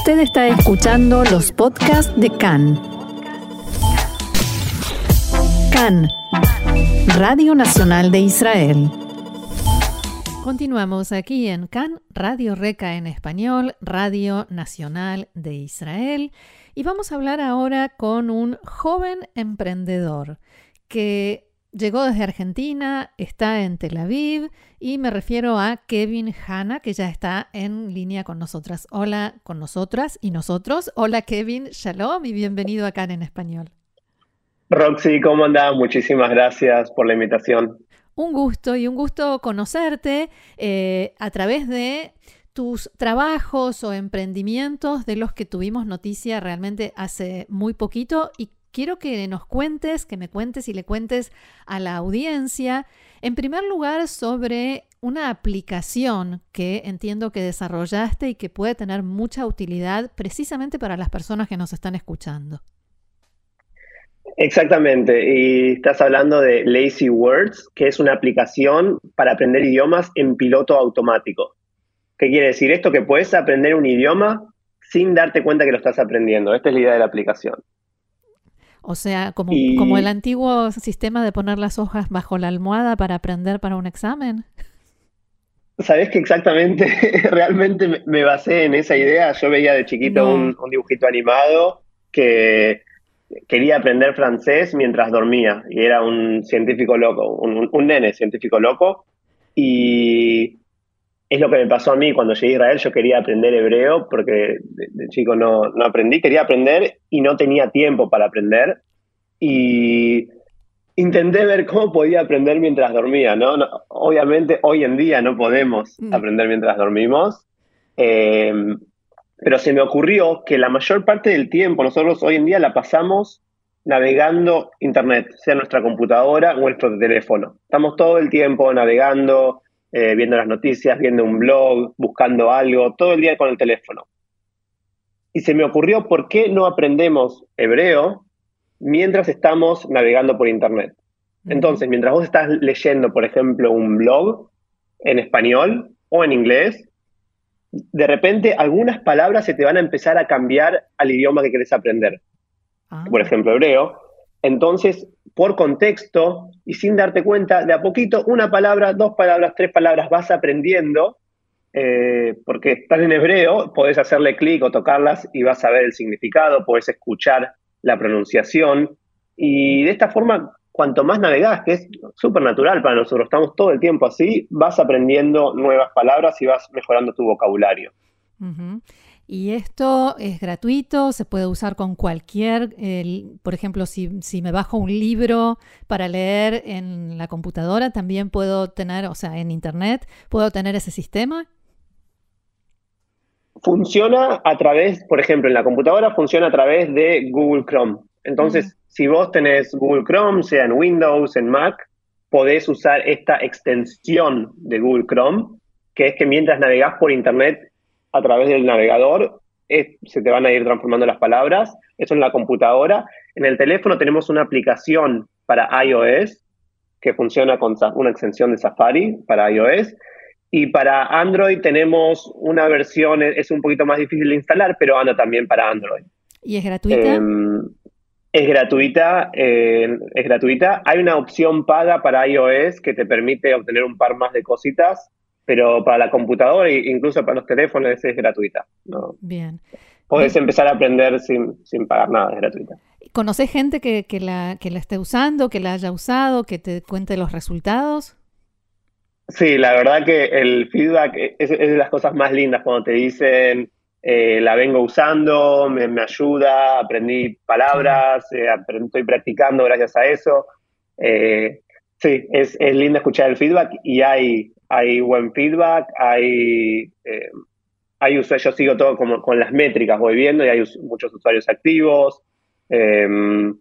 Usted está escuchando los podcasts de CAN. CAN, Radio Nacional de Israel. Continuamos aquí en CAN, Radio Reca en español, Radio Nacional de Israel. Y vamos a hablar ahora con un joven emprendedor que llegó desde Argentina, está en Tel Aviv y me refiero a Kevin Hanna, que ya está en línea con nosotras. Hola con nosotras y nosotros. Hola Kevin, shalom y bienvenido acá en español. Roxy, ¿cómo andás? Muchísimas gracias por la invitación. Un gusto y un gusto conocerte eh, a través de tus trabajos o emprendimientos de los que tuvimos noticia realmente hace muy poquito y quiero que nos cuentes, que me cuentes y le cuentes a la audiencia, en primer lugar, sobre una aplicación que entiendo que desarrollaste y que puede tener mucha utilidad precisamente para las personas que nos están escuchando. Exactamente, y estás hablando de Lazy Words, que es una aplicación para aprender idiomas en piloto automático. ¿Qué quiere decir esto? Que puedes aprender un idioma sin darte cuenta que lo estás aprendiendo. Esta es la idea de la aplicación. O sea, como, como el antiguo sistema de poner las hojas bajo la almohada para aprender para un examen. Sabes que exactamente, realmente me basé en esa idea. Yo veía de chiquito un, dibujito animado que quería aprender francés mientras dormía y era un científico loco, un, un nene científico loco. Y es lo que me pasó a mí cuando llegué a Israel. Yo quería aprender hebreo porque de, chico no, no, aprendí. Quería aprender y no tenía tiempo para aprender. Y intenté ver cómo podía aprender mientras dormía. ¿no? obviamente hoy en día no podemos mm. aprender mientras dormimos. Eh, pero se me ocurrió que la mayor parte del tiempo nosotros hoy en día la pasamos navegando Internet, sea nuestra computadora o nuestro teléfono. Estamos todo el tiempo navegando, eh, viendo las noticias, viendo un blog, buscando algo, todo el día con el teléfono. Y se me ocurrió por qué no aprendemos hebreo mientras estamos navegando por Internet. Entonces, mientras vos estás leyendo, por ejemplo, un blog en español o en inglés, de repente algunas palabras se te van a empezar a cambiar al idioma que querés aprender. Ah. Por ejemplo, hebreo. Entonces, por contexto y sin darte cuenta, de a poquito, una palabra, dos palabras, tres palabras, vas aprendiendo, eh, porque estás en hebreo, podés hacerle clic o tocarlas y vas a ver el significado, podés escuchar la pronunciación, y de esta forma, cuanto más navegás, que es súper natural para nosotros, estamos todo el tiempo así, vas aprendiendo nuevas palabras y vas mejorando tu vocabulario. Y esto es gratuito, se puede usar con cualquier, por ejemplo, si, si, me bajo un libro para leer en la computadora, también puedo tener, o sea, en Internet, puedo tener ese sistema. Funciona a través, por ejemplo, en la computadora funciona a través de Google Chrome. Entonces, si vos tenés Google Chrome, sea en Windows, en Mac, podés usar esta extensión de Google Chrome, que es que mientras navegás por Internet a través del navegador, se te van a ir transformando las palabras. Eso en la computadora. En el teléfono tenemos una aplicación para iOS que funciona con una extensión de Safari para iOS. Y para Android tenemos una versión, es un poquito más difícil de instalar, pero anda también para Android. ¿Y es gratuita? Em, es gratuita, eh, es gratuita. Hay una opción paga para iOS que te permite obtener un par más de cositas pero para la computadora e incluso para los teléfonos es gratuita. ¿no? Bien. Puedes empezar a aprender sin, pagar nada, es gratuita. ¿Conoces gente que, la, que la esté usando, que la haya usado, que te cuente los resultados? Sí, la verdad que el feedback es, de las cosas más lindas cuando te dicen eh, la vengo usando, me, ayuda, aprendí palabras, eh, estoy practicando gracias a eso. Eh, sí, es, es lindo escuchar el feedback y hay, hay buen feedback, hay, eh, hay usuarios, yo sigo todo como con las métricas, voy viendo y hay muchos usuarios activos em,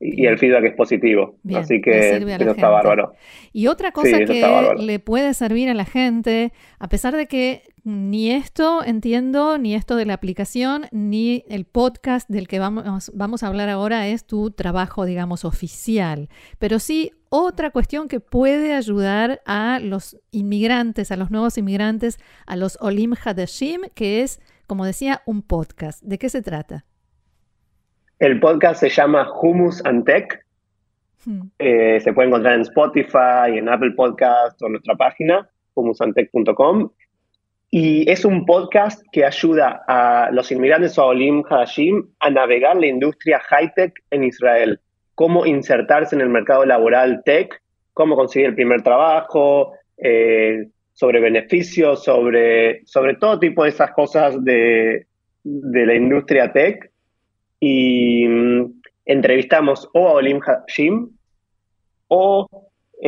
y el feedback es positivo. Así que eso está bárbaro. Y otra cosa que le puede servir a la gente, a pesar de que ni esto entiendo, ni esto de la aplicación, ni el podcast del que vamos, vamos a hablar ahora es tu trabajo, digamos, oficial. Pero sí otra cuestión que puede ayudar a los inmigrantes, a los nuevos inmigrantes, a los Olim Hadashim, que es como decía, un podcast. ¿De qué se trata? El podcast se llama Humus and Tech. Hmm. Eh, se puede encontrar en Spotify, en Apple Podcast o en nuestra página, humusantech.com. Y es un podcast que ayuda a los inmigrantes a Olim Hadashim a navegar la industria high-tech en Israel. Cómo insertarse en el mercado laboral tech, cómo conseguir el primer trabajo, eh, sobre beneficios, sobre, sobre todo tipo de esas cosas de, de la industria tech. Y mm, entrevistamos o a Olim Hadashim o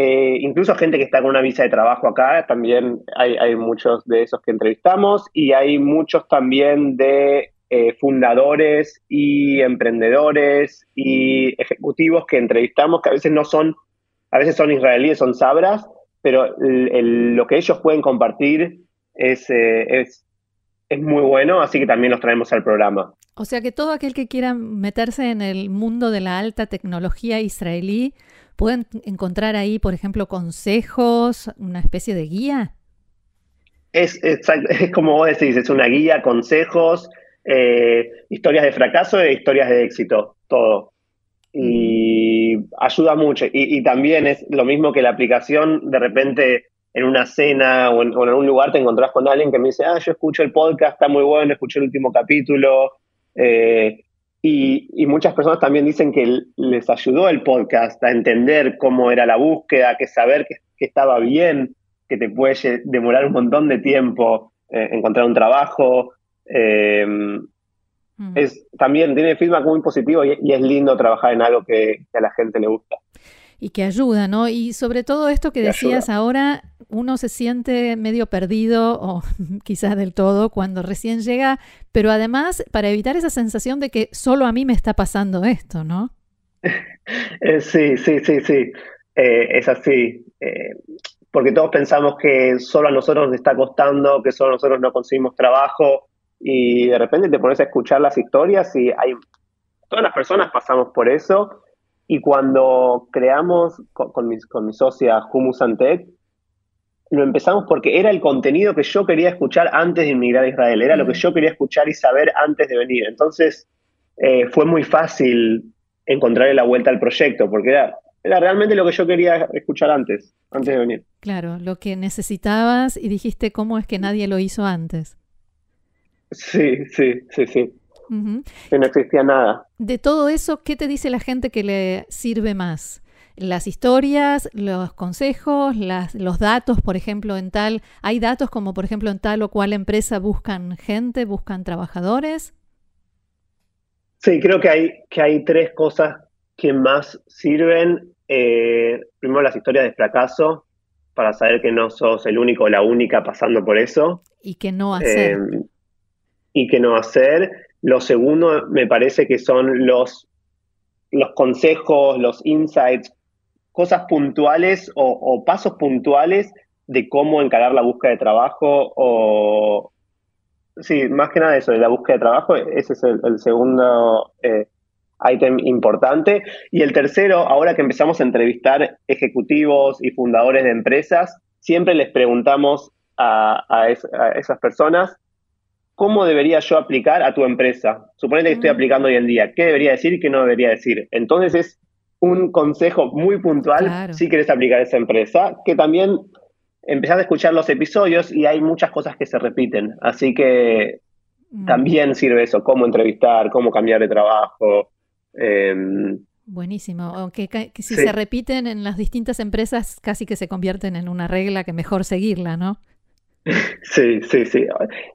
eh, incluso gente que está con una visa de trabajo acá, también hay, muchos de esos que entrevistamos y hay muchos también de eh, fundadores y emprendedores y ejecutivos que entrevistamos que a veces no son, a veces son israelíes, son sabras, pero lo que ellos pueden compartir es, eh, es, es muy bueno, así que también los traemos al programa. O sea que todo aquel que quiera meterse en el mundo de la alta tecnología israelí, ¿Pueden encontrar ahí, por ejemplo, consejos, una especie de guía? Es, es como vos decís, es una guía, consejos, eh, historias de fracaso e historias de éxito, todo. Y ayuda mucho. Y, también es lo mismo que la aplicación, de repente en una cena o en, un lugar te encontrás con alguien que me dice, ah, yo escucho el podcast, está muy bueno, escuché el último capítulo. Eh, y, muchas personas también dicen que les ayudó el podcast a entender cómo era la búsqueda, que saber que, estaba bien, que te puede demorar un montón de tiempo eh, encontrar un trabajo. Em, mm. es, también tiene feedback muy positivo y, es lindo trabajar en algo que a la gente le gusta y que ayuda, ¿no? Y sobre todo esto que decías ahora, uno se siente medio perdido o quizás del todo cuando recién llega, pero además para evitar esa sensación de que solo a mí me está pasando esto, ¿no? Eh, sí, sí, sí, sí, eh, es así. Eh, porque todos pensamos que solo a nosotros nos está costando, que solo nosotros no conseguimos trabajo y de repente te pones a escuchar las historias y hay todas las personas pasamos por eso y cuando creamos con, mi, con mi socia Humus Antec, lo empezamos porque era el contenido que yo quería escuchar antes de inmigrar a Israel, era lo que yo quería escuchar y saber antes de venir. Entonces eh, fue muy fácil encontrarle la vuelta al proyecto, porque era, era realmente lo que yo quería escuchar antes, antes de venir. Claro, lo que necesitabas y dijiste cómo es que nadie lo hizo antes. Sí, sí, sí, sí que no existía nada. De todo eso, ¿qué te dice la gente que le sirve más? Las historias, los consejos, los datos, por ejemplo, en tal, ¿hay datos como por ejemplo en tal o cual empresa buscan gente, buscan trabajadores? Sí, creo que hay, que hay tres cosas que más sirven. Eh, primero, las historias de fracaso, para saber que no sos el único o la única pasando por eso. Y que no hacer. Eh, y que no hacer. Lo segundo me parece que son los, los consejos, los insights, cosas puntuales o, pasos puntuales de cómo encarar la búsqueda de trabajo o... Sí, más que nada eso, de la búsqueda de trabajo, ese es el, segundo eh, ítem importante. Y el tercero, ahora que empezamos a entrevistar ejecutivos y fundadores de empresas, siempre les preguntamos a, a esas personas ¿cómo debería yo aplicar a tu empresa? Suponete que estoy mm. aplicando hoy en día, ¿qué debería decir y qué no debería decir? Entonces es un consejo muy puntual si quieres aplicar a esa empresa, que también empezás a escuchar los episodios y hay muchas cosas que se repiten, así que mm. también sirve eso, cómo entrevistar, cómo cambiar de trabajo. Em, Buenísimo, aunque si se repiten en las distintas empresas casi que se convierten en una regla que mejor seguirla, ¿no? Sí, sí, sí.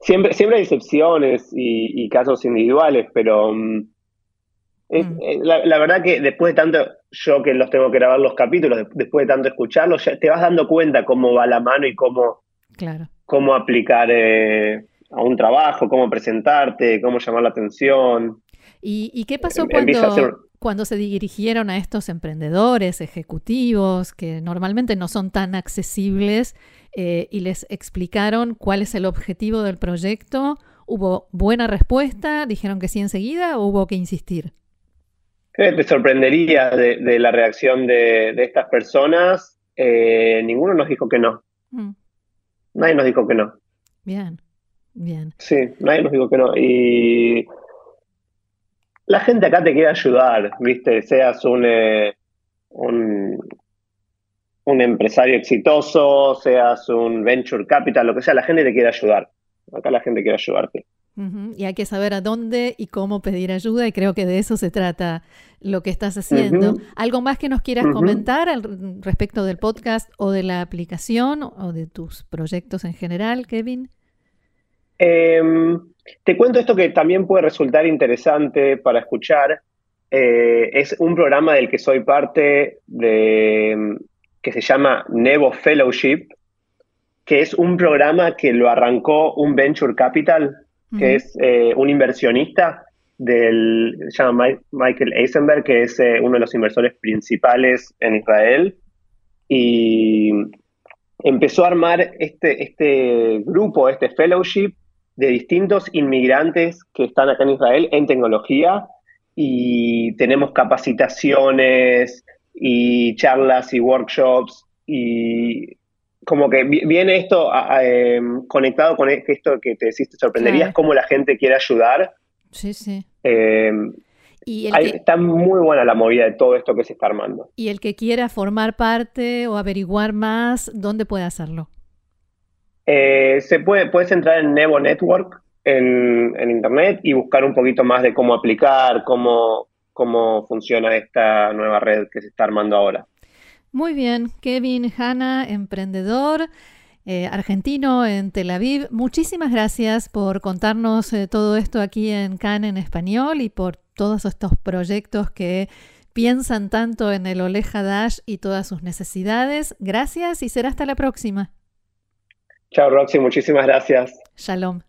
Siempre, siempre hay excepciones y, casos individuales, pero mm, mm. Eh, la, verdad que después de tanto, yo que los tengo que grabar los capítulos, después de tanto escucharlos, ya te vas dando cuenta cómo va la mano y cómo, claro. cómo aplicar eh, a un trabajo, cómo presentarte, cómo llamar la atención. ¿Y, qué pasó em, cuando, cuando se dirigieron a estos emprendedores, ejecutivos, que normalmente no son tan accesibles? Eh, y les explicaron cuál es el objetivo del proyecto. ¿Hubo buena respuesta? ¿Dijeron que sí enseguida o hubo que insistir? te sorprendería de, la reacción de, estas personas. Eh, ninguno nos dijo que no. Mm. Nadie nos dijo que no. Bien. Bien. Sí, nadie nos dijo que no. Y la gente acá te quiere ayudar, ¿viste? Seas un, eh, un, un empresario exitoso, seas un venture capital, lo que sea, la gente te quiere ayudar. Acá la gente quiere ayudarte. Y hay que saber a dónde y cómo pedir ayuda y creo que de eso se trata lo que estás haciendo. ¿Algo más que nos quieras comentar al respecto del podcast o de la aplicación o de tus proyectos en general, Kevin? Em, te cuento esto que también puede resultar interesante para escuchar. Eh, es un programa del que soy parte de que se llama Nevo Fellowship, que es un programa que lo arrancó un Venture Capital que es eh, un inversionista del, se llama Michael Eisenberg, que es eh, uno de los inversores principales en Israel, y empezó a armar este, este grupo, este fellowship de distintos inmigrantes que están acá en Israel en tecnología y tenemos capacitaciones y charlas y workshops y como que viene esto em, conectado con e, esto que te decís, te sorprenderías cómo la gente quiere ayudar. Sí, sí. Em, y Está muy buena la movida de todo esto que se está armando. Y el que quiera formar parte o averiguar más, ¿dónde puede hacerlo? Eh, se puede, puedes entrar en Nevo Network en, internet y buscar un poquito más de cómo aplicar, cómo, cómo funciona esta nueva red que se está armando ahora. Muy bien, Kevin Hanna, emprendedor. Eh, argentino en Tel Aviv. Muchísimas gracias por contarnos eh, todo esto aquí en CAN en español y por todos estos proyectos que piensan tanto en el Oleja Dash y todas sus necesidades. Gracias y será hasta la próxima. Chao, Roxy. Muchísimas gracias. Shalom.